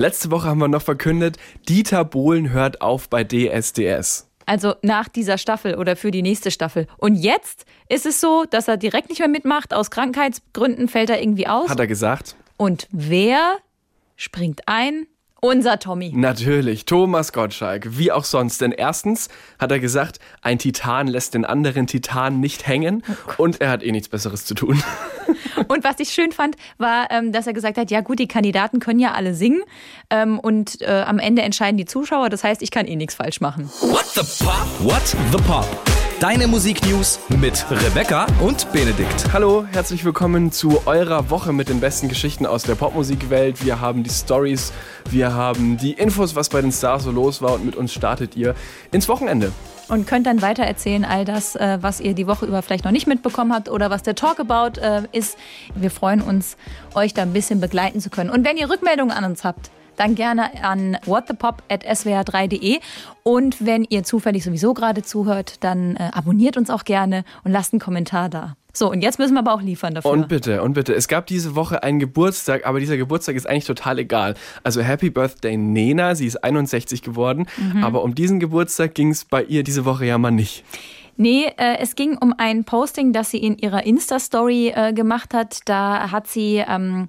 Letzte Woche haben wir noch verkündet, Dieter Bohlen hört auf bei DSDS. Also nach dieser Staffel oder für die nächste Staffel. Und jetzt ist es so, dass er direkt nicht mehr mitmacht. Aus Krankheitsgründen fällt er irgendwie aus. Hat er gesagt? Und wer springt ein? Unser Tommy. Natürlich, Thomas Gottschalk, wie auch sonst. Denn erstens hat er gesagt, ein Titan lässt den anderen Titan nicht hängen oh und er hat eh nichts Besseres zu tun. Und was ich schön fand, war, ähm, dass er gesagt hat, ja gut, die Kandidaten können ja alle singen ähm, und äh, am Ende entscheiden die Zuschauer. Das heißt, ich kann eh nichts falsch machen. What the Pop? What the Pop? Deine Musiknews mit Rebecca und Benedikt. Hallo, herzlich willkommen zu eurer Woche mit den besten Geschichten aus der Popmusikwelt. Wir haben die Stories, wir haben die Infos, was bei den Stars so los war und mit uns startet ihr ins Wochenende. Und könnt dann weiter erzählen, all das, äh, was ihr die Woche über vielleicht noch nicht mitbekommen habt oder was der Talkabout äh, ist. Wir freuen uns, euch da ein bisschen begleiten zu können. Und wenn ihr Rückmeldungen an uns habt, dann gerne an whatthepop.swr3.de. Und wenn ihr zufällig sowieso gerade zuhört, dann äh, abonniert uns auch gerne und lasst einen Kommentar da. So, und jetzt müssen wir aber auch liefern dafür. Und bitte, und bitte. Es gab diese Woche einen Geburtstag, aber dieser Geburtstag ist eigentlich total egal. Also Happy Birthday Nena, sie ist 61 geworden, mhm. aber um diesen Geburtstag ging es bei ihr diese Woche ja mal nicht. Nee, äh, es ging um ein Posting, das sie in ihrer Insta-Story äh, gemacht hat. Da hat sie ähm,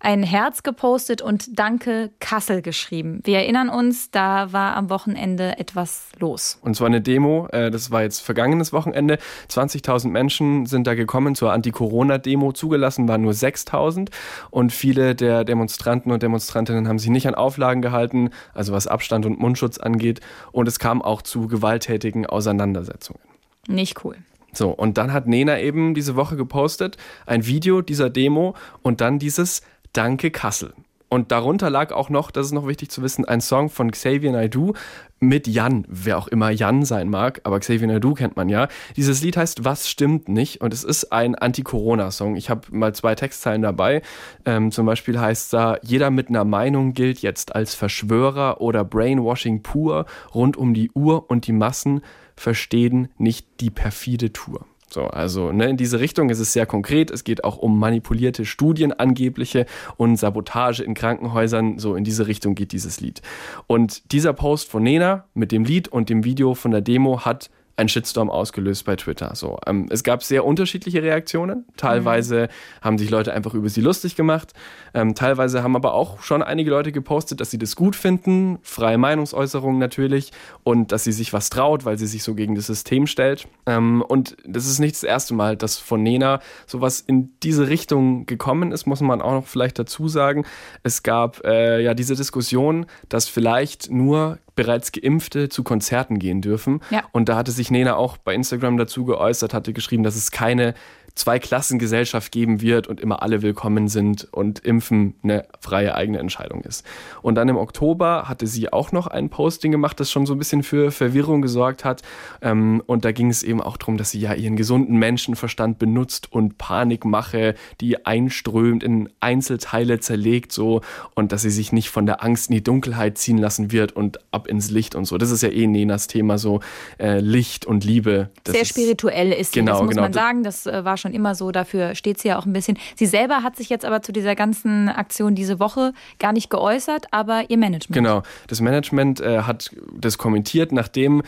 ein Herz gepostet und Danke Kassel geschrieben. Wir erinnern uns, da war am Wochenende etwas los. Und zwar eine Demo, äh, das war jetzt vergangenes Wochenende. 20.000 Menschen sind da gekommen zur Anti-Corona-Demo. Zugelassen waren nur 6.000 und viele der Demonstranten und Demonstrantinnen haben sich nicht an Auflagen gehalten, also was Abstand und Mundschutz angeht. Und es kam auch zu gewalttätigen Auseinandersetzungen. Nicht cool. So, und dann hat Nena eben diese Woche gepostet, ein Video dieser Demo und dann dieses Danke Kassel. Und darunter lag auch noch, das ist noch wichtig zu wissen, ein Song von Xavier Naidoo mit Jan, wer auch immer Jan sein mag, aber Xavier Naidoo kennt man ja. Dieses Lied heißt Was stimmt nicht und es ist ein Anti-Corona-Song. Ich habe mal zwei Textzeilen dabei. Ähm, zum Beispiel heißt da, jeder mit einer Meinung gilt jetzt als Verschwörer oder Brainwashing pur rund um die Uhr und die Massen verstehen nicht die perfide Tour. So, also ne, in diese Richtung ist es sehr konkret. Es geht auch um manipulierte Studien, angebliche und Sabotage in Krankenhäusern. So in diese Richtung geht dieses Lied. Und dieser Post von Nena mit dem Lied und dem Video von der Demo hat ein Shitstorm ausgelöst bei Twitter. So, ähm, es gab sehr unterschiedliche Reaktionen. Teilweise mhm. haben sich Leute einfach über sie lustig gemacht. Ähm, teilweise haben aber auch schon einige Leute gepostet, dass sie das gut finden. Freie Meinungsäußerung natürlich. Und dass sie sich was traut, weil sie sich so gegen das System stellt. Ähm, und das ist nicht das erste Mal, dass von Nena sowas in diese Richtung gekommen ist, muss man auch noch vielleicht dazu sagen. Es gab äh, ja diese Diskussion, dass vielleicht nur bereits Geimpfte zu Konzerten gehen dürfen. Ja. Und da hatte sich Nena auch bei Instagram dazu geäußert, hatte geschrieben, dass es keine Zweiklassengesellschaft geben wird und immer alle willkommen sind und Impfen eine freie eigene Entscheidung ist. Und dann im Oktober hatte sie auch noch ein Posting gemacht, das schon so ein bisschen für Verwirrung gesorgt hat. Ähm, und da ging es eben auch darum, dass sie ja ihren gesunden Menschenverstand benutzt und Panikmache, die einströmt, in Einzelteile zerlegt so und dass sie sich nicht von der Angst in die Dunkelheit ziehen lassen wird und ab ins Licht und so. Das ist ja eh Nenas Thema, so äh, Licht und Liebe. Das Sehr spirituell ist sie, genau, das muss genau. man sagen. Das äh, war schon schon immer so, dafür steht sie ja auch ein bisschen. Sie selber hat sich jetzt aber zu dieser ganzen Aktion diese Woche gar nicht geäußert, aber ihr Management. Genau, das Management äh, hat das kommentiert, nachdem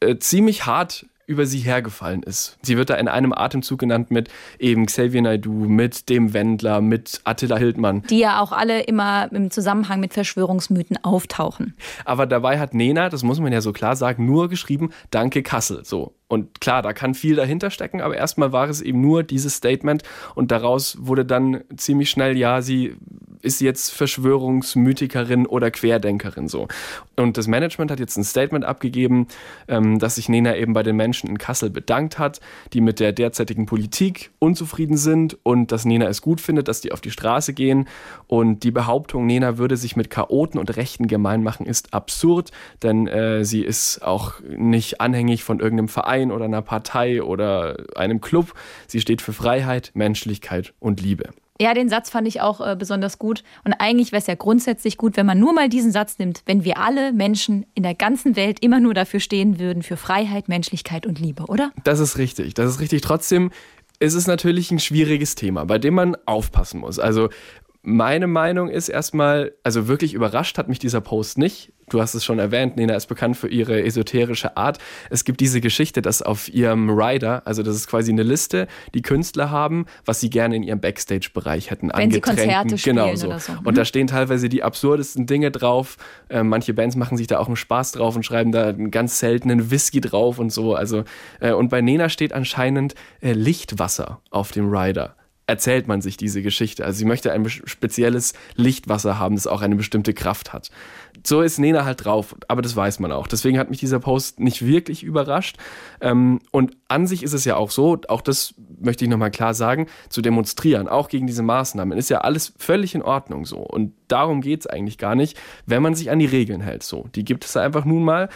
äh, ziemlich hart über sie hergefallen ist. Sie wird da in einem Atemzug genannt mit eben Xavier Naidoo, mit dem Wendler, mit Attila Hildmann. Die ja auch alle immer im Zusammenhang mit Verschwörungsmythen auftauchen. Aber dabei hat Nena, das muss man ja so klar sagen, nur geschrieben, danke Kassel. So. Und klar, da kann viel dahinter stecken, aber erstmal war es eben nur dieses Statement und daraus wurde dann ziemlich schnell, ja, sie ist jetzt Verschwörungsmythikerin oder Querdenkerin so. Und das Management hat jetzt ein Statement abgegeben, ähm, dass sich Nena eben bei den Menschen in Kassel bedankt hat, die mit der derzeitigen Politik unzufrieden sind und dass Nena es gut findet, dass die auf die Straße gehen. Und die Behauptung, Nena würde sich mit Chaoten und Rechten gemein machen, ist absurd, denn äh, sie ist auch nicht anhängig von irgendeinem Verein oder einer Partei oder einem Club. Sie steht für Freiheit, Menschlichkeit und Liebe. Ja, den Satz fand ich auch äh, besonders gut. Und eigentlich wäre es ja grundsätzlich gut, wenn man nur mal diesen Satz nimmt, wenn wir alle Menschen in der ganzen Welt immer nur dafür stehen würden, für Freiheit, Menschlichkeit und Liebe, oder? Das ist richtig. Das ist richtig. Trotzdem ist es natürlich ein schwieriges Thema, bei dem man aufpassen muss. Also meine Meinung ist erstmal, also wirklich überrascht hat mich dieser Post nicht. Du hast es schon erwähnt, Nena ist bekannt für ihre esoterische Art. Es gibt diese Geschichte, dass auf ihrem Rider, also das ist quasi eine Liste, die Künstler haben, was sie gerne in ihrem Backstage-Bereich hätten. Wenn sie Konzerte spielen genau so. oder so. Und da stehen teilweise die absurdesten Dinge drauf. Äh, manche Bands machen sich da auch einen Spaß drauf und schreiben da einen ganz seltenen Whisky drauf und so. Also äh, und bei Nena steht anscheinend äh, Lichtwasser auf dem Rider erzählt man sich diese Geschichte. Also sie möchte ein spezielles Lichtwasser haben, das auch eine bestimmte Kraft hat. So ist Nena halt drauf, aber das weiß man auch. Deswegen hat mich dieser Post nicht wirklich überrascht. Ähm, und an sich ist es ja auch so, auch das möchte ich nochmal klar sagen, zu demonstrieren, auch gegen diese Maßnahmen, ist ja alles völlig in Ordnung so. Und darum geht es eigentlich gar nicht, wenn man sich an die Regeln hält. So, die gibt es einfach nun mal.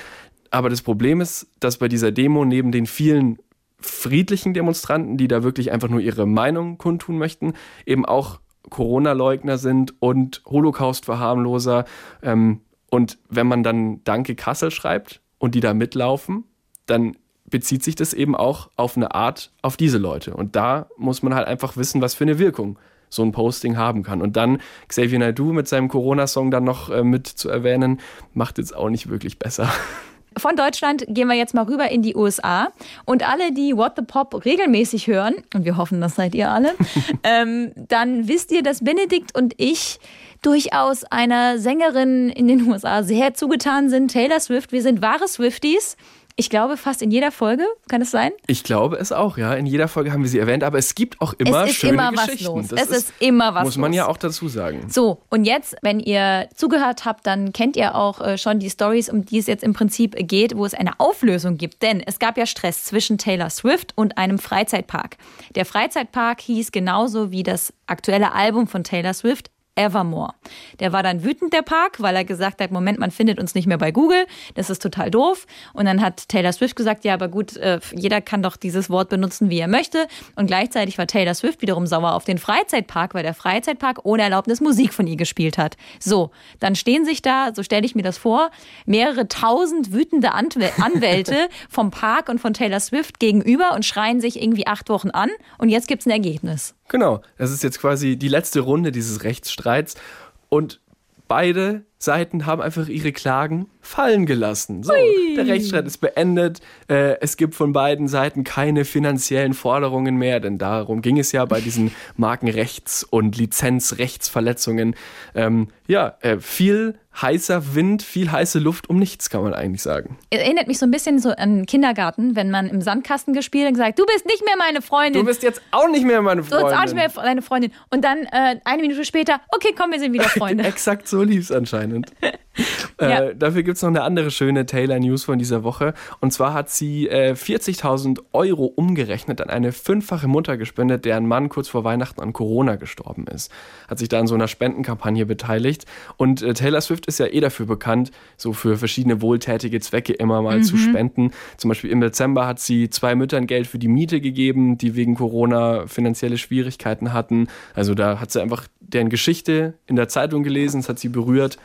Aber das Problem ist, dass bei dieser Demo neben den vielen friedlichen Demonstranten, die da wirklich einfach nur ihre Meinung kundtun möchten, eben auch Corona-Leugner sind und Holocaust-Verharmloser. Ähm, und wenn man dann Danke Kassel schreibt und die da mitlaufen, dann bezieht sich das eben auch auf eine Art auf diese Leute. Und da muss man halt einfach wissen, was für eine Wirkung so ein Posting haben kann. Und dann Xavier Naidoo mit seinem Corona-Song dann noch äh, mit zu erwähnen, macht jetzt auch nicht wirklich besser. Von Deutschland gehen wir jetzt mal rüber in die USA. Und alle, die What the Pop regelmäßig hören, und wir hoffen, das seid ihr alle, ähm, dann wisst ihr, dass Benedikt und ich durchaus einer Sängerin in den USA sehr zugetan sind, Taylor Swift. Wir sind wahre Swifties. Ich glaube, fast in jeder Folge, kann es sein? Ich glaube es auch, ja. In jeder Folge haben wir sie erwähnt, aber es gibt auch immer es ist schöne immer Geschichten. Was los. Das es ist, immer was Muss man los. ja auch dazu sagen. So, und jetzt, wenn ihr zugehört habt, dann kennt ihr auch äh, schon die Stories, um die es jetzt im Prinzip geht, wo es eine Auflösung gibt. Denn es gab ja Stress zwischen Taylor Swift und einem Freizeitpark. Der Freizeitpark hieß genauso wie das aktuelle Album von Taylor Swift Evermore. Der war dann wütend, der Park, weil er gesagt hat, Moment, man findet uns nicht mehr bei Google, das ist total doof. Und dann hat Taylor Swift gesagt, ja, aber gut, äh, jeder kann doch dieses Wort benutzen, wie er möchte. Und gleichzeitig war Taylor Swift wiederum sauer auf den Freizeitpark, weil der Freizeitpark ohne Erlaubnis Musik von ihr gespielt hat. So, dann stehen sich da, so stelle ich mir das vor, mehrere tausend wütende Anwäl Anwälte vom Park und von Taylor Swift gegenüber und schreien sich irgendwie acht Wochen an. Und jetzt gibt's ein Ergebnis. Genau, das ist jetzt quasi die letzte Runde dieses Rechtsstreits. Und beide Seiten haben einfach ihre Klagen fallen gelassen. So, der Rechtsstreit ist beendet. Äh, es gibt von beiden Seiten keine finanziellen Forderungen mehr, denn darum ging es ja bei diesen Markenrechts- und Lizenzrechtsverletzungen. Ähm, ja, äh, viel heißer Wind, viel heiße Luft um nichts, kann man eigentlich sagen. Erinnert mich so ein bisschen so an Kindergarten, wenn man im Sandkasten gespielt hat und gesagt, du bist nicht mehr meine Freundin. Du bist jetzt auch nicht mehr meine Du Freundin. bist auch nicht mehr deine Freundin. Und dann äh, eine Minute später, okay, komm, wir sind wieder Freunde. Exakt so lief es anscheinend. Ja. äh, dafür gibt es noch eine andere schöne Taylor-News von dieser Woche. Und zwar hat sie äh, 40.000 Euro umgerechnet an eine fünffache Mutter gespendet, deren Mann kurz vor Weihnachten an Corona gestorben ist. Hat sich da an so einer Spendenkampagne beteiligt. Und äh, Taylor Swift ist ja eh dafür bekannt, so für verschiedene wohltätige Zwecke immer mal zu spenden. Zum Beispiel im Dezember hat sie zwei Müttern Geld für die Miete gegeben, die wegen Corona finanzielle Schwierigkeiten hatten. Also da hat sie einfach deren Geschichte in der Zeitung gelesen, es hat sie berührt.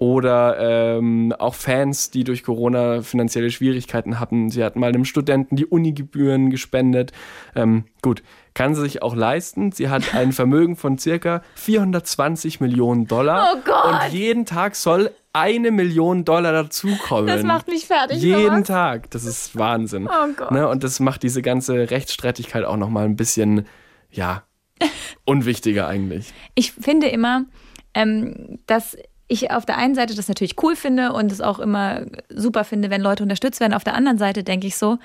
Oder ähm, auch Fans, die durch Corona finanzielle Schwierigkeiten hatten. Sie hat mal einem Studenten die Unigebühren gespendet. Ähm, gut, kann sie sich auch leisten. Sie hat ein Vermögen von circa 420 Millionen Dollar. Oh Gott! Und jeden Tag soll eine Million Dollar dazukommen. Das macht mich fertig. Jeden sowas. Tag. Das ist Wahnsinn. Oh Gott. Ne? Und das macht diese ganze Rechtsstreitigkeit auch nochmal ein bisschen, ja, unwichtiger eigentlich. Ich finde immer, ähm, dass ich auf der einen Seite das natürlich cool finde und es auch immer super finde, wenn Leute unterstützt werden. Auf der anderen Seite denke ich so,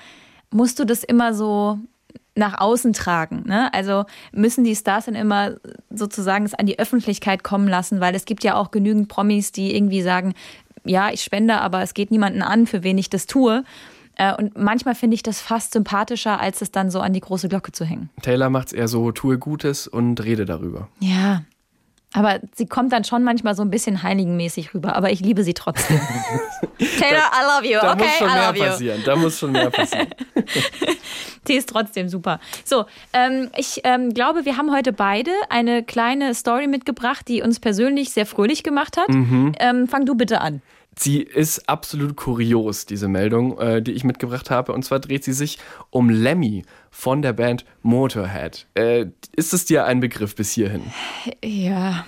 musst du das immer so nach außen tragen. Ne? Also müssen die Stars dann immer sozusagen es an die Öffentlichkeit kommen lassen, weil es gibt ja auch genügend Promis, die irgendwie sagen, ja, ich spende, aber es geht niemanden an, für wen ich das tue. Äh, Und manchmal finde ich das fast sympathischer, als es dann so an die große Glocke zu hängen. Taylor macht es eher so, tue Gutes und rede darüber. Ja. Aber sie kommt dann schon manchmal so ein bisschen heiligenmäßig rüber, aber ich liebe sie trotzdem. Taylor, I love you. Da okay, muss schon I mehr passieren. Da muss schon mehr passieren. Die ist trotzdem super. So, ähm, ich ähm, glaube, wir haben heute beide eine kleine Story mitgebracht, die uns persönlich sehr fröhlich gemacht hat. Mhm. Ähm, fang du bitte an. Sie ist absolut kurios, diese Meldung, äh, die ich mitgebracht habe. Und zwar dreht sie sich um Lemmy von der Band Motorhead. Äh, ist es dir ein Begriff bis hierhin? Ja.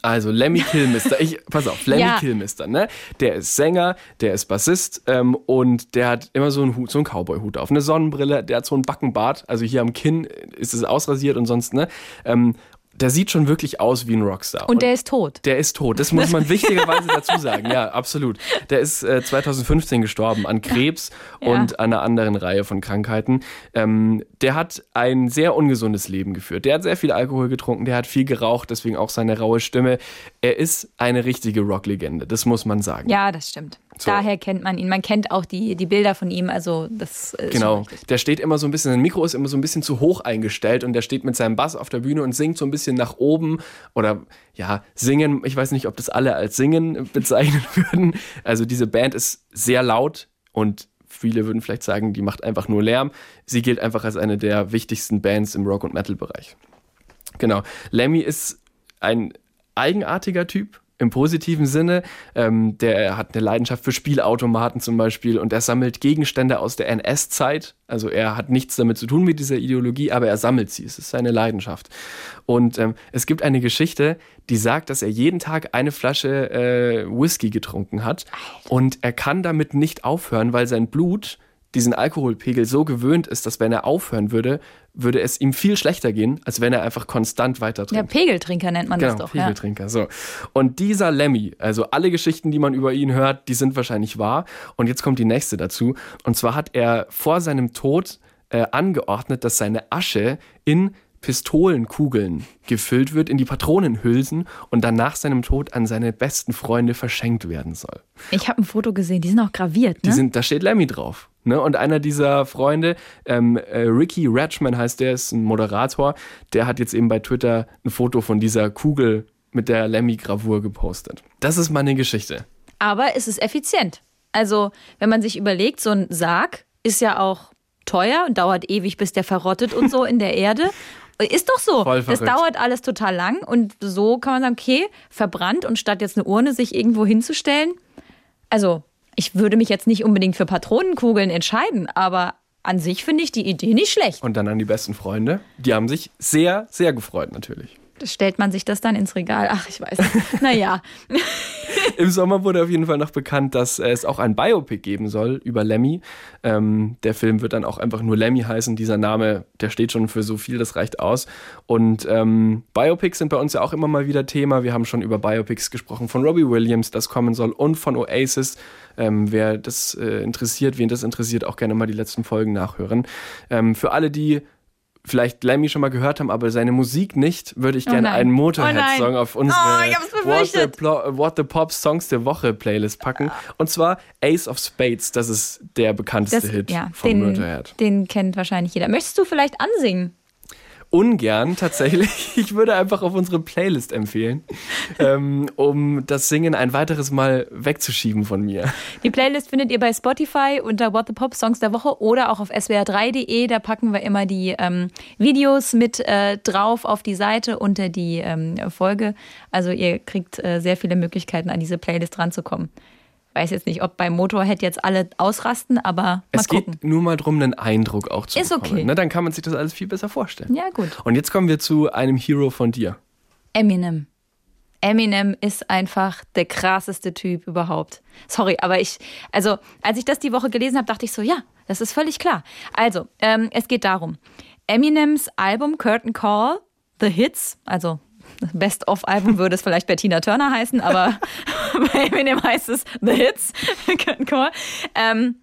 Also Lemmy Kilmister, ich, pass auf, Lemmy Ja. Kilmister, ne? Der ist Sänger, der ist Bassist ähm, und der hat immer so einen Hut, so einen Cowboy-Hut auf, eine Sonnenbrille, der hat so einen Backenbart, also hier am Kinn ist es ausrasiert und sonst, ne? Ähm, der sieht schon wirklich aus wie ein Rockstar. Und der ist tot. Der ist tot. Das muss man wichtigerweise dazu sagen. Ja, absolut. Der ist äh, 2015 gestorben an Krebs Ja. und einer anderen Reihe von Krankheiten. Ähm, der hat ein sehr ungesundes Leben geführt. Der hat sehr viel Alkohol getrunken, der hat viel geraucht, deswegen auch seine raue Stimme. Er ist eine richtige Rocklegende, das muss man sagen. Ja, das stimmt. So. Daher kennt man ihn. Man kennt auch die, die Bilder von ihm. Also das Genau, der steht immer so ein bisschen, sein Mikro ist immer so ein bisschen zu hoch eingestellt und der steht mit seinem Bass auf der Bühne und singt so ein bisschen nach oben oder ja, singen. Ich weiß nicht, ob das alle als singen bezeichnen würden. Also diese Band ist sehr laut und viele würden vielleicht sagen, die macht einfach nur Lärm. Sie gilt einfach als eine der wichtigsten Bands im Rock- und Metal-Bereich. Genau, Lemmy ist ein eigenartiger Typ. Im positiven Sinne, ähm, der hat eine Leidenschaft für Spielautomaten zum Beispiel und er sammelt Gegenstände aus der NS-Zeit. Also er hat nichts damit zu tun mit dieser Ideologie, aber er sammelt sie. Es ist seine Leidenschaft. Und ähm, es gibt eine Geschichte, die sagt, dass er jeden Tag eine Flasche äh, Whisky getrunken hat und er kann damit nicht aufhören, weil sein Blut diesen Alkoholpegel so gewöhnt ist, dass wenn er aufhören würde, würde es ihm viel schlechter gehen, als wenn er einfach konstant weiter Ja, trinkt. Pegeltrinker nennt man Genau, das doch. Ja. Pegeltrinker. So. Und dieser Lemmy, also alle Geschichten, die man über ihn hört, die sind wahrscheinlich wahr. Und jetzt kommt die nächste dazu. Und zwar hat er vor seinem Tod äh, angeordnet, dass seine Asche in Pistolenkugeln gefüllt wird, in die Patronenhülsen und dann nach seinem Tod an seine besten Freunde verschenkt werden soll. Ich habe ein Foto gesehen, die sind auch graviert. Die Ne? sind, da steht Lemmy drauf. Ne? Und einer dieser Freunde, ähm, äh, Ricky Ratchman heißt der, ist ein Moderator, der hat jetzt eben bei Twitter ein Foto von dieser Kugel mit der Lemmy-Gravur gepostet. Das ist meine Geschichte. Aber es ist effizient. Also, wenn man sich überlegt, so ein Sarg ist ja auch teuer und dauert ewig, bis der verrottet und so in der Erde. Ist doch so. Voll das dauert alles total lang und so kann man sagen, okay, verbrannt und statt jetzt eine Urne sich irgendwo hinzustellen. Also, ich würde mich jetzt nicht unbedingt für Patronenkugeln entscheiden, aber an sich finde ich die Idee nicht schlecht. Und dann an die besten Freunde. Die haben sich sehr, sehr gefreut natürlich. Stellt man sich das dann ins Regal? Ach, ich weiß. Naja. Im Sommer wurde auf jeden Fall noch bekannt, dass es auch ein Biopic geben soll über Lemmy. Ähm, der Film wird dann auch einfach nur Lemmy heißen. Dieser Name, der steht schon für so viel, das reicht aus. Und ähm, Biopics sind bei uns ja auch immer mal wieder Thema. Wir haben schon über Biopics gesprochen von Robbie Williams, das kommen soll, und von Oasis. Ähm, wer das äh, interessiert, wen das interessiert, auch gerne mal die letzten Folgen nachhören. Ähm, für alle, die vielleicht Lemmy schon mal gehört haben, aber seine Musik nicht, würde ich Oh gerne einen Oh Motorhead-Song nein. auf unsere Oh, What, the What the Pop Songs der Woche Playlist packen. Und zwar Ace of Spades, das ist der bekannteste Das, Hit ja, von den, Motorhead. den kennt wahrscheinlich jeder. Möchtest du vielleicht ansingen? Ungern tatsächlich. Ich würde einfach auf unsere Playlist empfehlen, ähm, um das Singen ein weiteres Mal wegzuschieben von mir. Die Playlist findet ihr bei Spotify unter What the Pop Songs der Woche oder auch auf swr3.de. Da packen wir immer die ähm, Videos mit äh, drauf auf die Seite unter die ähm, Folge. Also ihr kriegt äh, sehr viele Möglichkeiten, an diese Playlist ranzukommen. Weiß jetzt nicht, ob beim Motorhead jetzt alle ausrasten, aber mal es gucken. geht nur mal darum, einen Eindruck auch zu Ist bekommen. okay. Ne? Dann kann man sich das alles viel besser vorstellen. Ja, gut. Und jetzt kommen wir zu einem Hero von dir. Eminem. Eminem ist einfach der krasseste Typ überhaupt. Sorry, aber ich, also als ich das die Woche gelesen habe, dachte ich so, ja, das ist völlig klar. Also, ähm, es geht darum. Eminems Album Curtain Call, The Hits, also Best-of-Album würde es vielleicht bei Tina Turner heißen, aber bei Eminem heißt es The Hits, ähm,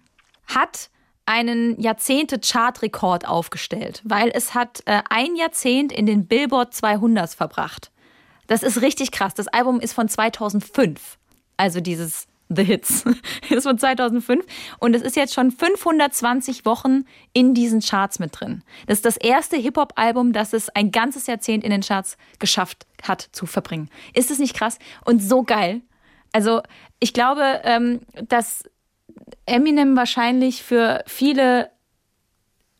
hat einen Jahrzehnte-Chart-Rekord aufgestellt, weil es hat äh, ein Jahrzehnt in den Billboard 200 verbracht. Das ist richtig krass. Das Album ist von 2005. Also dieses The Hits ist von 2005. Und es ist jetzt schon 520 Wochen in diesen Charts mit drin. Das ist das erste Hip-Hop-Album, das es ein ganzes Jahrzehnt in den Charts geschafft hat zu verbringen. Ist es nicht krass? Und so geil. Also ich glaube, ähm, dass Eminem wahrscheinlich für viele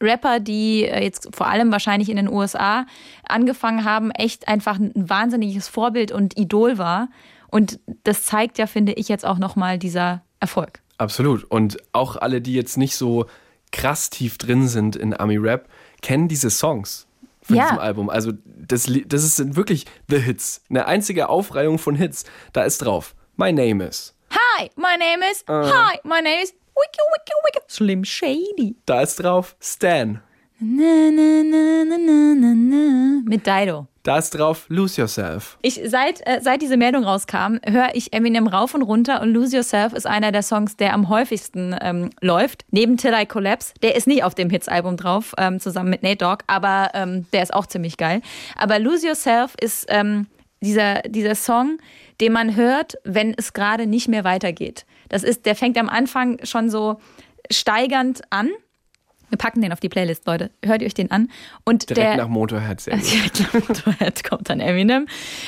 Rapper, die äh, jetzt vor allem wahrscheinlich in den USA angefangen haben, echt einfach ein wahnsinniges Vorbild und Idol war. Und das zeigt ja, finde ich, jetzt auch nochmal dieser Erfolg. Absolut. Und auch alle, die jetzt nicht so krass tief drin sind in Ami-Rap, kennen diese Songs von Ja. diesem Album. Also das, das ist- sind wirklich The Hits. Eine einzige Aufreihung von Hits. Da ist drauf. My Name is. Hi, my name is. Hi, my name is. Wiki, wiki, wiki. Slim Shady. Da ist drauf Stan. Na, na, na, na, na, na, na. Mit Dido. Da ist drauf Lose Yourself. Ich, seit, äh, seit diese Meldung rauskam, höre ich Eminem rauf und runter und Lose Yourself ist einer der Songs, der am häufigsten ähm, läuft. Neben Till I Collapse. Der ist nicht auf dem Hits-Album drauf, ähm, zusammen mit Nate Dogg, aber ähm, der ist auch ziemlich geil. Aber Lose Yourself ist ähm, dieser, dieser Song, den man hört, wenn es gerade nicht mehr weitergeht. Das ist, der fängt am Anfang schon so steigernd an. Wir packen den auf die Playlist, Leute. Hört ihr euch den an. Und Direkt der, nach Motorhead. Gut. Direkt nach Motorhead kommt dann Eminem.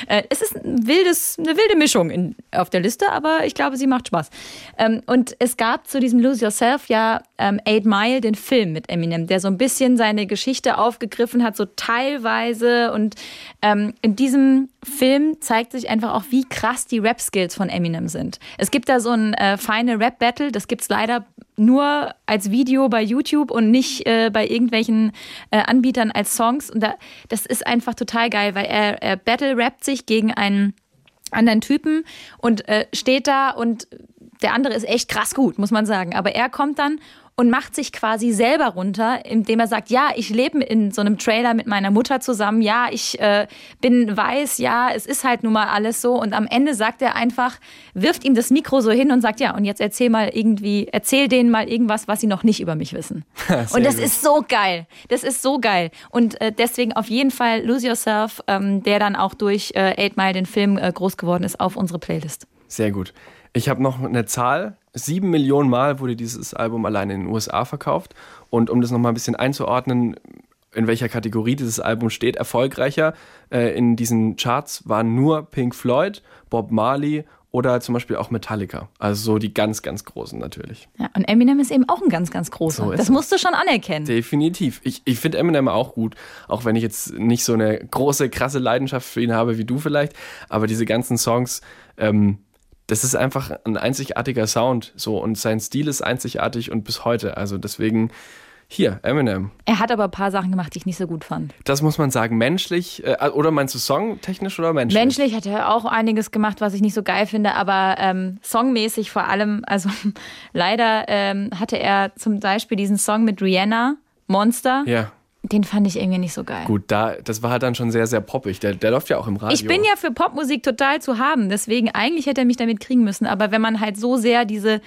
Äh, es ist ein wildes, eine wilde Mischung in, auf der Liste, aber ich glaube, sie macht Spaß. Ähm, und es gab zu diesem Lose Yourself ja ähm, Eight Mile, den Film mit Eminem, der so ein bisschen seine Geschichte aufgegriffen hat, so teilweise. Und ähm, in diesem Film zeigt sich einfach auch, wie krass die Rap-Skills von Eminem sind. Es gibt da so ein äh, feine Rap-Battle, das gibt's leider nur als Video bei YouTube und nicht äh, bei irgendwelchen äh, Anbietern als Songs. Und da, das ist einfach total geil, weil er, er battle-rappt sich gegen einen anderen Typen und äh, steht da und der andere ist echt krass gut, muss man sagen. Aber er kommt dann und macht sich quasi selber runter, indem er sagt, ja, ich lebe in so einem Trailer mit meiner Mutter zusammen, ja, ich äh, bin weiß, ja, es ist halt nun mal alles so. Und am Ende sagt er einfach, wirft ihm das Mikro so hin und sagt, ja, und jetzt erzähl mal irgendwie, erzähl denen mal irgendwas, was sie noch nicht über mich wissen. und das gut. ist so geil. Das ist so geil. Und äh, deswegen auf jeden Fall Lose Yourself, ähm, der dann auch durch äh, Eight Mile, den Film, äh, groß geworden ist, auf unsere Playlist. Sehr gut. Ich habe noch eine Zahl. Sieben Millionen Mal wurde dieses Album allein in den USA verkauft. Und um das nochmal ein bisschen einzuordnen, in welcher Kategorie dieses Album steht, erfolgreicher äh, in diesen Charts waren nur Pink Floyd, Bob Marley oder zum Beispiel auch Metallica. Also so die ganz, ganz großen natürlich. Ja, und Eminem ist eben auch ein ganz, ganz großer. So das musst du schon anerkennen. Definitiv. Ich, ich finde Eminem auch gut, auch wenn ich jetzt nicht so eine große, krasse Leidenschaft für ihn habe wie du vielleicht. Aber diese ganzen Songs, ähm, das ist einfach ein einzigartiger Sound. So und sein Stil ist einzigartig und bis heute. Also deswegen hier, Eminem. Er hat aber ein paar Sachen gemacht, die ich nicht so gut fand. Das muss man sagen, menschlich, äh, oder meinst du songtechnisch oder menschlich? Menschlich hat er auch einiges gemacht, was ich nicht so geil finde, aber ähm, songmäßig vor allem, also leider ähm, hatte er zum Beispiel diesen Song mit Rihanna, Monster, Ja, den fand ich irgendwie nicht so geil. gut, da, das war halt dann schon sehr, sehr poppig. Der, der läuft ja auch im Radio. Ich bin ja für Popmusik total zu haben, deswegen eigentlich hätte er mich damit kriegen müssen, aber wenn man halt so sehr diese,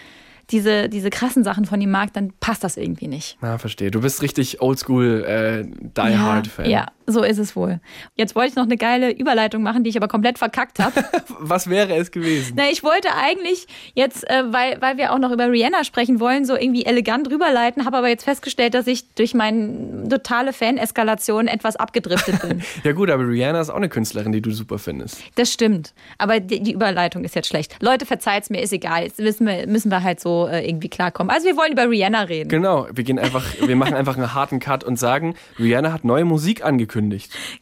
diese, diese krassen Sachen von ihm mag, dann passt das irgendwie nicht. Na, verstehe. Du bist richtig oldschool äh, Die Hard Fan. Ja, so ist es wohl. Jetzt wollte ich noch eine geile Überleitung machen, die ich aber komplett verkackt habe. Was wäre es gewesen? Na, ich wollte eigentlich jetzt, äh, weil, weil wir auch noch über Rihanna sprechen wollen, so irgendwie elegant rüberleiten, habe aber jetzt festgestellt, dass ich durch meine totale Fan-Eskalation etwas abgedriftet bin. Ja gut, aber Rihanna ist auch eine Künstlerin, die du super findest. Das stimmt. Aber die, die Überleitung ist jetzt schlecht. Leute, verzeiht's mir, ist egal. Jetzt müssen wir, müssen wir halt so äh, irgendwie klarkommen. Also wir wollen über Rihanna reden. Genau, wir gehen einfach, wir machen einfach einen harten Cut und sagen, Rihanna hat neue Musik angekündigt.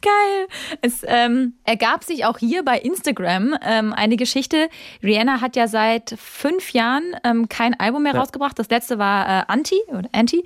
Geil. Es ähm, ergab sich auch hier bei Instagram ähm, eine Geschichte. Rihanna hat ja seit fünf Jahren ähm, kein Album mehr rausgebracht. Das letzte war äh, Anti oder Anti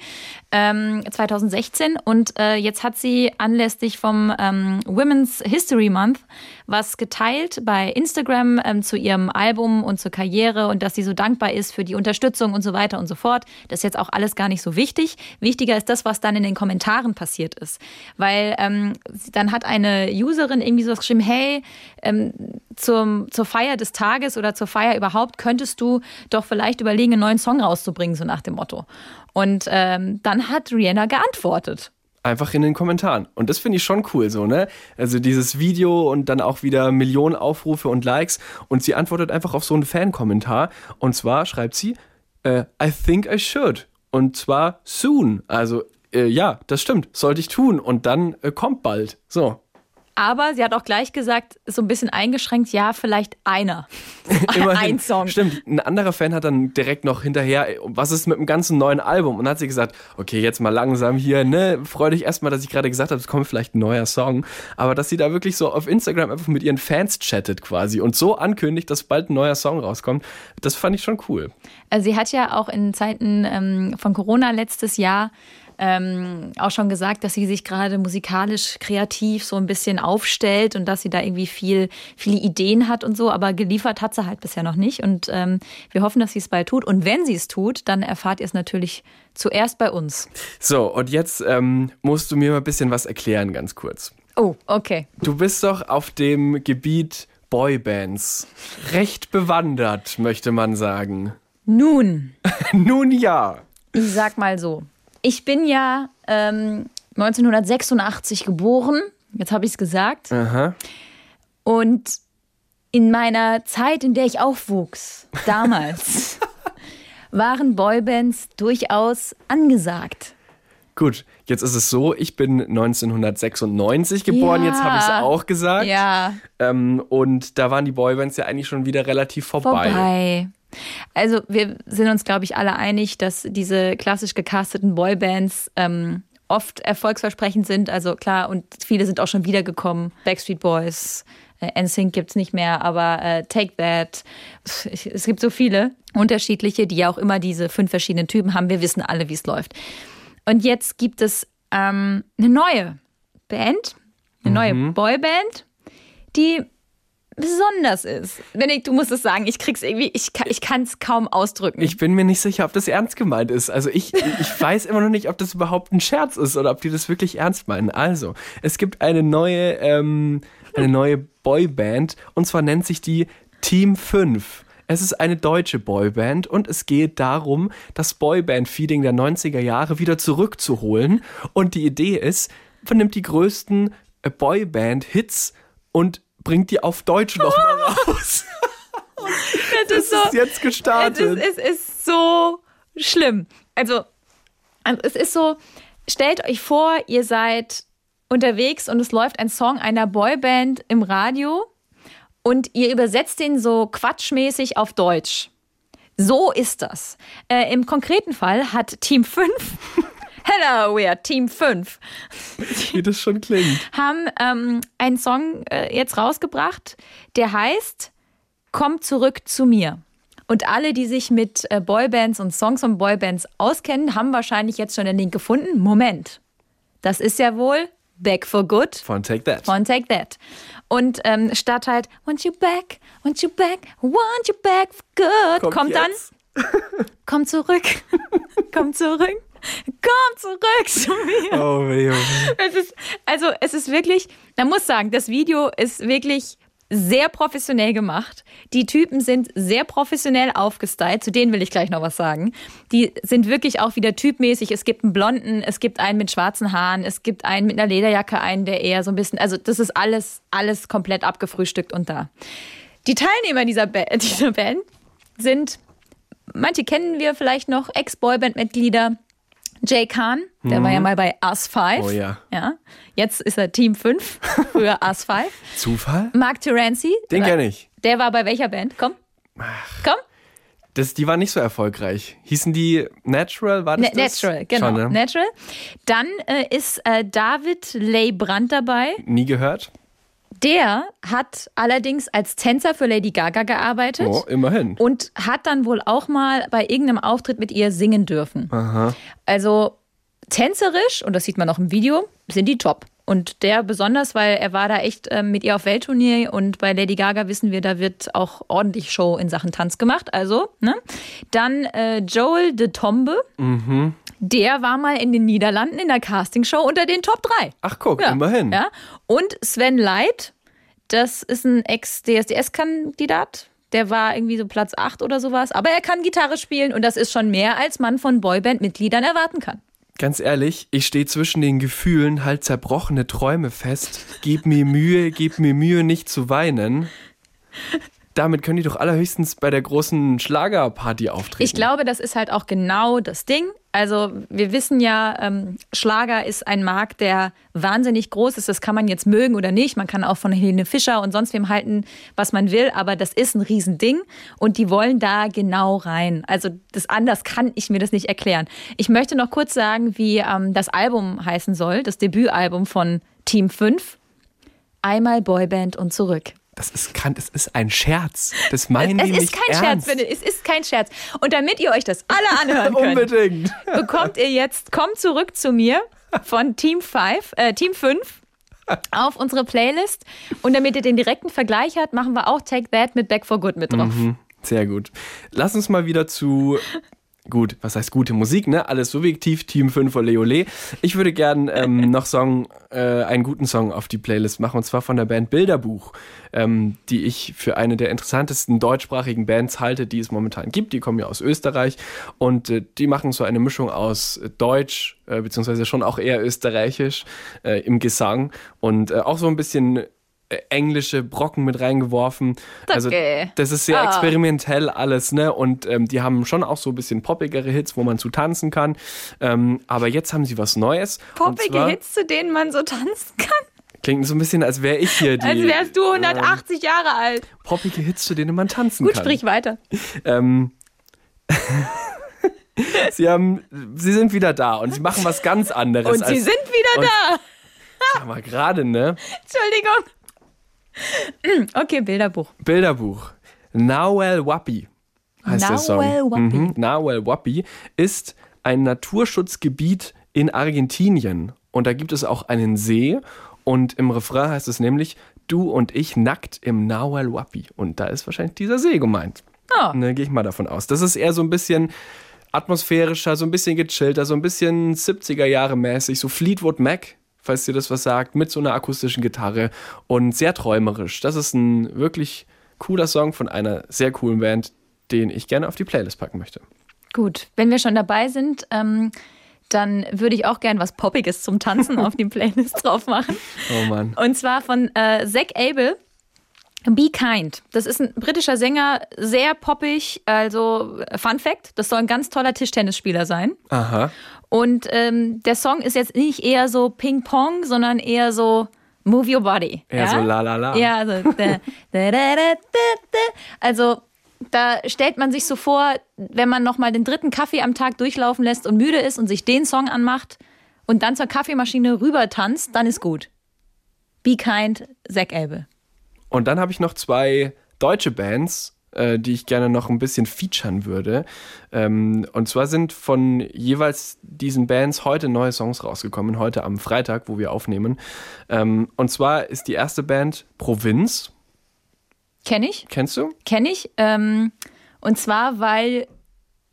ähm, 2016 und äh, jetzt hat sie anlässlich vom ähm, Women's History Month was geteilt bei Instagram ähm, zu ihrem Album und zur Karriere und dass sie so dankbar ist für die Unterstützung und so weiter und so fort. Das ist jetzt auch alles gar nicht so wichtig. Wichtiger ist das, was dann in den Kommentaren passiert ist. Weil ähm, dann hat eine Userin irgendwie so geschrieben, hey, ähm, zum, zur Feier des Tages oder zur Feier überhaupt könntest du doch vielleicht überlegen, einen neuen Song rauszubringen, so nach dem Motto. Und ähm, dann hat Rihanna geantwortet. Einfach in den Kommentaren. Und das finde ich schon cool so, ne? Also dieses Video und dann auch wieder Millionen Aufrufe und Likes. Und sie antwortet einfach auf so einen Fan-Kommentar. Und zwar schreibt sie, äh, I think I should. Und zwar soon. Also, äh, ja, das stimmt. Sollte ich tun. Und dann äh, kommt bald. So. Aber sie hat auch gleich gesagt, so ein bisschen eingeschränkt, ja, vielleicht einer. Immerhin. Ein Song. Stimmt, ein anderer Fan hat dann direkt noch hinterher, was ist mit dem ganzen neuen Album? Und dann hat sie gesagt, okay, jetzt mal langsam hier, ne, freu dich erstmal, dass ich gerade gesagt habe, es kommt vielleicht ein neuer Song. Aber dass sie da wirklich so auf Instagram einfach mit ihren Fans chattet quasi und so ankündigt, dass bald ein neuer Song rauskommt, das fand ich schon cool. Also sie hat ja auch in Zeiten ähm, von Corona letztes Jahr ähm, auch schon gesagt, dass sie sich gerade musikalisch kreativ so ein bisschen aufstellt und dass sie da irgendwie viel, viele Ideen hat und so, aber geliefert hat sie halt bisher noch nicht. Und ähm, wir hoffen, dass sie es bald tut. Und wenn sie es tut, dann erfahrt ihr es natürlich zuerst bei uns. So, und jetzt ähm, musst du mir mal ein bisschen was erklären, ganz kurz. Oh, okay. Du bist doch auf dem Gebiet Boybands recht bewandert, möchte man sagen. Nun. Nun ja. Ich sag mal so. Ich bin ja ähm, 1986 geboren. Jetzt habe ich es gesagt. Aha. Und in meiner Zeit, in der ich aufwuchs, damals, waren Boybands durchaus angesagt. Gut, jetzt ist es so, ich bin 1996 geboren, Ja. jetzt habe ich es auch gesagt. Ja, Ähm, und da waren die Boybands ja eigentlich schon wieder relativ vorbei. vorbei. Also wir sind uns, glaube ich, alle einig, dass diese klassisch gecasteten Boybands ähm, oft erfolgsversprechend sind. Also klar, und viele sind auch schon wiedergekommen. Backstreet Boys, äh, NSYNC gibt's nicht mehr, aber äh, Take That. Pff, Es gibt so viele unterschiedliche, die ja auch immer diese fünf verschiedenen Typen haben. Wir wissen alle, wie es läuft. Und jetzt gibt es ähm, eine neue Band, eine neue Boyband, die besonders ist. Ich, du musst es sagen, ich krieg's irgendwie, ich, ich kann es kaum ausdrücken. Ich bin mir nicht sicher, ob das ernst gemeint ist. Also ich, ich weiß immer noch nicht, ob das überhaupt ein Scherz ist oder ob die das wirklich ernst meinen. Also, es gibt eine neue, ähm, eine neue Boyband und zwar nennt sich die Team 5. Es ist eine deutsche Boyband und es geht darum, das Boyband-Feeding der 90er Jahre wieder zurückzuholen. Und die Idee ist, man nimmt die größten Boyband-Hits und bringt die auf Deutsch noch mal raus. es Das ist jetzt es gestartet. ist, es ist so schlimm. Also, also, es ist so, stellt euch vor, ihr seid unterwegs und es läuft ein Song einer Boyband im Radio und ihr übersetzt den so quatschmäßig auf Deutsch. So ist das. Äh, Im konkreten Fall hat Team 5, hello, we are Team 5, Wie das schon klingt. haben ähm, einen Song äh, jetzt rausgebracht, der heißt Komm zurück zu mir. Und alle, die sich mit äh, Boybands und Songs von Boybands auskennen, haben wahrscheinlich jetzt schon den Link gefunden. Moment, das ist ja wohl Back for Good Von Take That. von Take That. Und ähm, statt halt Want you back, want you back, want you back for good, kommt, Kommt dann. Komm zurück, komm zurück, komm zurück zu mir. Oh, weh. Es ist, also es ist wirklich, man muss sagen, das Video ist wirklich sehr professionell gemacht. Die Typen sind sehr professionell aufgestylt. Zu denen will ich gleich noch was sagen. Die sind wirklich auch wieder typmäßig. Es gibt einen Blonden, es gibt einen mit schwarzen Haaren, es gibt einen mit einer Lederjacke, einen, der eher so ein bisschen, also das ist alles, alles komplett abgefrühstückt und da. Die Teilnehmer dieser, ba dieser Band sind, manche kennen wir vielleicht noch, Ex-Boyband-Mitglieder. Jay Khan, der war ja mal bei Us 5. Mhm. Oh ja. Ja. Jetzt ist er Team 5, früher Us 5. Zufall? Mark Terenzi. Den kenne ich. Der war bei welcher Band? Komm. Komm. Das, die war nicht so erfolgreich. Hießen die Natural? War das Na- das? Natural, genau. Schon, ne? Natural. Dann äh, ist äh, David Leigh Brandt dabei. Nie gehört? Der hat allerdings als Tänzer für Lady Gaga gearbeitet. Oh, immerhin. Und hat dann wohl auch mal bei irgendeinem Auftritt mit ihr singen dürfen. Also tänzerisch, und das sieht man auch im Video, sind die top. Und der besonders, weil er war da echt ähm, mit ihr auf Welttournee und bei Lady Gaga wissen wir, da wird auch ordentlich Show in Sachen Tanz gemacht. Also, ne? Dann äh, Joel de Tombe. Der war mal in den Niederlanden in der Castingshow unter den Top 3. Ach guck, Ja. immerhin. Ja. Und Sven Leit, das ist ein Ex-DSDS-Kandidat. Der war irgendwie so Platz 8 oder sowas. Aber er kann Gitarre spielen und das ist schon mehr, als man von Boyband-Mitgliedern erwarten kann. Ganz ehrlich, ich stehe zwischen den Gefühlen halt zerbrochene Träume fest. Gib mir Mühe, gib mir Mühe, nicht zu weinen. Damit können die doch allerhöchstens bei der großen Schlagerparty auftreten. Ich glaube, das ist halt auch genau das Ding. Also wir wissen ja, ähm, Schlager ist ein Markt, der wahnsinnig groß ist. Das kann man jetzt mögen oder nicht. Man kann auch von Helene Fischer und sonst wem halten, was man will. Aber das ist ein Riesending und die wollen da genau rein. Also das anders kann ich mir das nicht erklären. Ich möchte noch kurz sagen, wie ähm, das Album heißen soll, das Debütalbum von Team 5. Einmal Boyband und zurück. Das ist, kann, das ist ein Scherz. Das meinen es die ist nicht kein ernst. Scherz, Philipp. Es ist kein Scherz. Und damit ihr euch das alle anhören könnt, Unbedingt. bekommt ihr jetzt Komm zurück zu mir von Team 5, äh, Team 5 auf unsere Playlist. Und damit ihr den direkten Vergleich habt, machen wir auch Take That mit Back for Good mit drauf. Mhm. Sehr gut. Lass uns mal wieder zu. Gut, was heißt gute Musik, ne? Alles subjektiv, Team 5 von Leole. Ich würde gern ähm, noch Song, äh, einen guten Song auf die Playlist machen, und zwar von der Band Bilderbuch, ähm, die ich für eine der interessantesten deutschsprachigen Bands halte, die es momentan gibt. Die kommen ja aus Österreich und äh, die machen so eine Mischung aus Deutsch, äh, beziehungsweise schon auch eher österreichisch äh, im Gesang und äh, auch so ein bisschen englische Brocken mit reingeworfen. Also das ist sehr Ah. experimentell alles, ne? Und ähm, die haben schon auch so ein bisschen poppigere Hits, wo man zu tanzen kann. Ähm, aber jetzt haben sie was Neues. Poppige zwar- Hits, zu denen man so tanzen kann. Klingt so ein bisschen, als wäre ich hier die Als wärst du 180 Jahre alt. poppige Hits, zu denen man tanzen Gut, kann. sprich weiter. Ähm, sie haben, sie sind wieder da und sie machen was ganz anderes. Und sie sind wieder und- da. Sag mal gerade, ne? Entschuldigung. Okay, Bilderbuch. Bilderbuch. Nawel Wapi heißt der Song. Nawel Wapi. Mhm. Nawel Wapi ist ein Naturschutzgebiet in Argentinien. Und da gibt es auch einen See. Und im Refrain heißt es nämlich, du und ich nackt im Nawel Wapi. Und da ist wahrscheinlich dieser See gemeint. Oh. Ne, Gehe ich mal davon aus. Das ist eher so ein bisschen atmosphärischer, so ein bisschen gechillter, so ein bisschen 70er Jahre mäßig, so Fleetwood Mac, falls dir das was sagt, mit so einer akustischen Gitarre und sehr träumerisch. Das ist ein wirklich cooler Song von einer sehr coolen Band, den ich gerne auf die Playlist packen möchte. Gut, wenn wir schon dabei sind, ähm, dann würde ich auch gern was Poppiges zum Tanzen auf die Playlist drauf machen. Oh Mann. Und zwar von äh, Zach Abel. Be Kind. Das ist ein britischer Sänger, sehr poppig. Also, Fun Fact: Das soll ein ganz toller Tischtennisspieler sein. Aha. Und ähm, der Song ist jetzt nicht eher so Ping-Pong, sondern eher so Move Your Body. Eher ja? so la la la. Ja, also, da, da, da, da, da, da. also da stellt man sich so vor, wenn man nochmal den dritten Kaffee am Tag durchlaufen lässt und müde ist und sich den Song anmacht und dann zur Kaffeemaschine rüber tanzt, dann ist gut. Be Kind, Zach Abel. Und dann habe ich noch zwei deutsche Bands, äh, die ich gerne noch ein bisschen featuren würde. Ähm, und zwar sind von jeweils diesen Bands heute neue Songs rausgekommen, heute am Freitag, wo wir aufnehmen. Ähm, und zwar ist die erste Band Provinz. Kenn ich? Kennst du? Kenne ich. Ähm, und zwar, weil,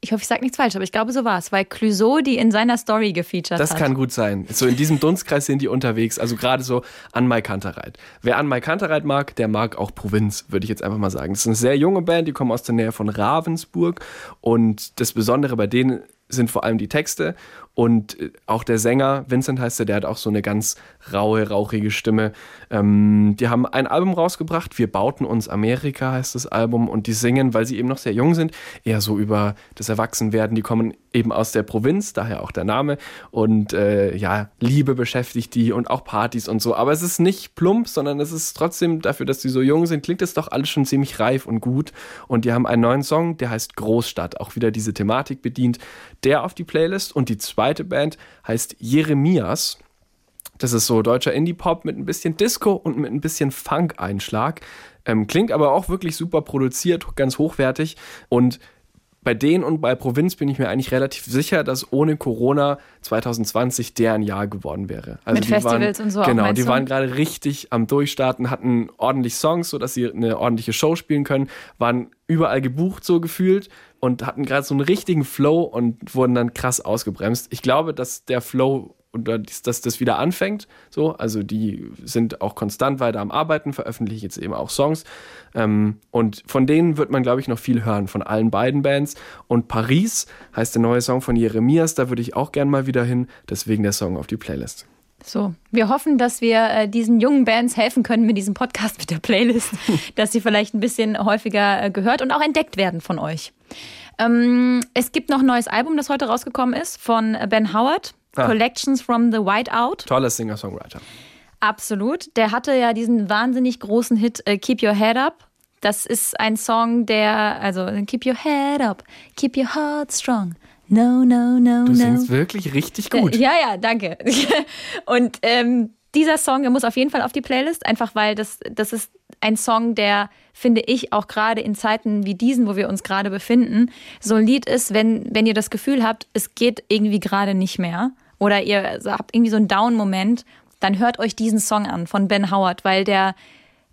ich hoffe, ich sage nichts falsch, aber ich glaube, so war es, weil Clouseau die in seiner Story gefeatured Das hat. kann gut sein. So in diesem Dunstkreis sind die unterwegs, also gerade so an Mai Kantereit. Wer an Mai Kantereit mag, der mag auch Provinz, würde ich jetzt einfach mal sagen. Das ist eine sehr junge Band, die kommen aus der Nähe von Ravensburg und das Besondere bei denen sind vor allem die Texte und äh, auch der Sänger, Vincent heißt er, der hat auch so eine ganz raue, rauchige Stimme. Ähm, die haben ein Album rausgebracht, Wir bauten uns Amerika heißt das Album und die singen, weil sie eben noch sehr jung sind, eher so über das Erwachsenwerden. Die kommen eben aus der Provinz, daher auch der Name und äh, ja, Liebe beschäftigt die und auch Partys und so. Aber es ist nicht plump, sondern es ist trotzdem dafür, dass die so jung sind, klingt es doch alles schon ziemlich reif und gut. Und die haben einen neuen Song, der heißt Großstadt, auch wieder diese Thematik bedient, der auf die Playlist und die zweite Band heißt Jeremias. Das ist so deutscher Indie-Pop mit ein bisschen Disco und mit ein bisschen Funk-Einschlag. Ähm, klingt aber auch wirklich super produziert, ganz hochwertig. Und bei denen und bei Provinz bin ich mir eigentlich relativ sicher, dass ohne Corona 2020 deren Jahr geworden wäre. Also Mit die Festivals waren, und so auch, Genau, meinst die du? waren gerade richtig am Durchstarten, hatten ordentlich Songs, sodass sie eine ordentliche Show spielen können, waren überall gebucht so gefühlt und hatten gerade so einen richtigen Flow und wurden dann krass ausgebremst. Ich glaube, dass der Flow dies- dass das wieder anfängt. So, also die sind auch konstant weiter am Arbeiten, veröffentlichen jetzt eben auch Songs. Ähm, und von denen wird man, glaube ich, noch viel hören, von allen beiden Bands. Und Paris heißt der neue Song von Jeremias, da würde ich auch gern mal wieder hin. Deswegen der Song auf die Playlist. So, wir hoffen, dass wir äh, diesen jungen Bands helfen können mit diesem Podcast, mit der Playlist, dass sie vielleicht ein bisschen häufiger äh, gehört und auch entdeckt werden von euch. Ähm, es gibt noch ein neues Album, das heute rausgekommen ist, von Ben Howard, Ah. Collections from the Whiteout. Toller Singer-Songwriter. Absolut. Der hatte ja diesen wahnsinnig großen Hit äh, Keep Your Head Up. Das ist ein Song, der, also Keep Your Head Up, Keep Your Heart Strong. No, no, no, Du no. singst wirklich richtig gut. Ja, ja, danke. Und ähm, dieser Song, der muss auf jeden Fall auf die Playlist, einfach weil das, das ist ein Song, der, finde ich, auch gerade in Zeiten wie diesen, wo wir uns gerade befinden, so ein Lied ist, wenn, wenn ihr das Gefühl habt, es geht irgendwie gerade nicht mehr oder ihr habt irgendwie so einen Down-Moment, dann hört euch diesen Song an von Ben Howard, weil der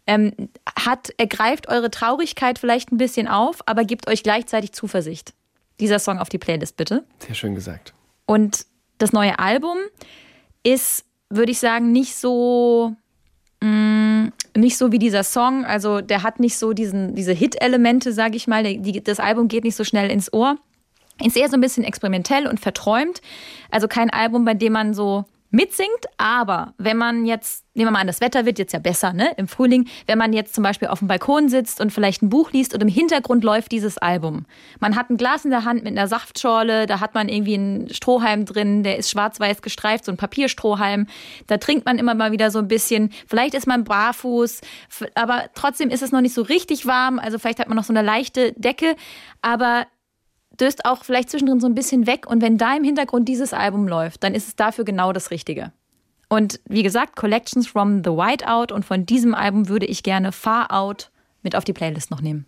ähm, hat, ergreift eure Traurigkeit vielleicht ein bisschen auf, aber gibt euch gleichzeitig Zuversicht. Dieser Song auf die Playlist bitte. Sehr schön gesagt. Und das neue Album ist, würde ich sagen, nicht so mh, mm, nicht so wie dieser Song. Also der hat nicht so diesen, diese Hit-Elemente, sage ich mal. Die, das Album geht nicht so schnell ins Ohr. Ist eher so ein bisschen experimentell und verträumt. Also kein Album, bei dem man so mitsingt, aber wenn man jetzt, nehmen wir mal an, das Wetter wird jetzt ja besser, ne, im Frühling, wenn man jetzt zum Beispiel auf dem Balkon sitzt und vielleicht ein Buch liest und im Hintergrund läuft dieses Album. Man hat ein Glas in der Hand mit einer Saftschorle, da hat man irgendwie einen Strohhalm drin, der ist schwarz-weiß gestreift, so ein Papierstrohhalm. Da trinkt man immer mal wieder so ein bisschen. Vielleicht ist man barfuß, aber trotzdem ist es noch nicht so richtig warm, also vielleicht hat man noch so eine leichte Decke, aber döst auch vielleicht zwischendrin so ein bisschen weg. Und wenn da im Hintergrund dieses Album läuft, dann ist es dafür genau das Richtige. Und wie gesagt, Collections from the Whiteout und von diesem Album würde ich gerne Far Out mit auf die Playlist noch nehmen.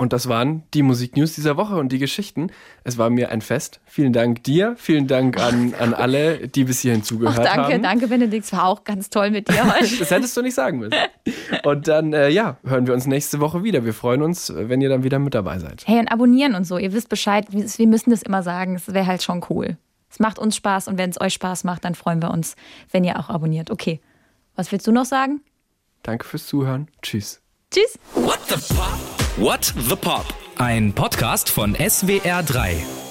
Und das waren die Musiknews dieser Woche und die Geschichten. Es war mir ein Fest. Vielen Dank dir, vielen Dank an, an alle, die bis hierhin zugehört Ach, danke, haben. Danke, danke, Benedikt. Es war auch ganz toll mit dir heute. das hättest du nicht sagen müssen. Und dann, äh, ja, hören wir uns nächste Woche wieder. Wir freuen uns, wenn ihr dann wieder mit dabei seid. Hey, und abonnieren und so. Ihr wisst Bescheid. Wir müssen das immer sagen. Es wäre halt schon cool. Es macht uns Spaß und wenn es euch Spaß macht, dann freuen wir uns, wenn ihr auch abonniert. Okay. Was willst du noch sagen? Danke fürs Zuhören. Tschüss. Tschüss. What the Pop? What the Pop? Ein Podcast von SWR3.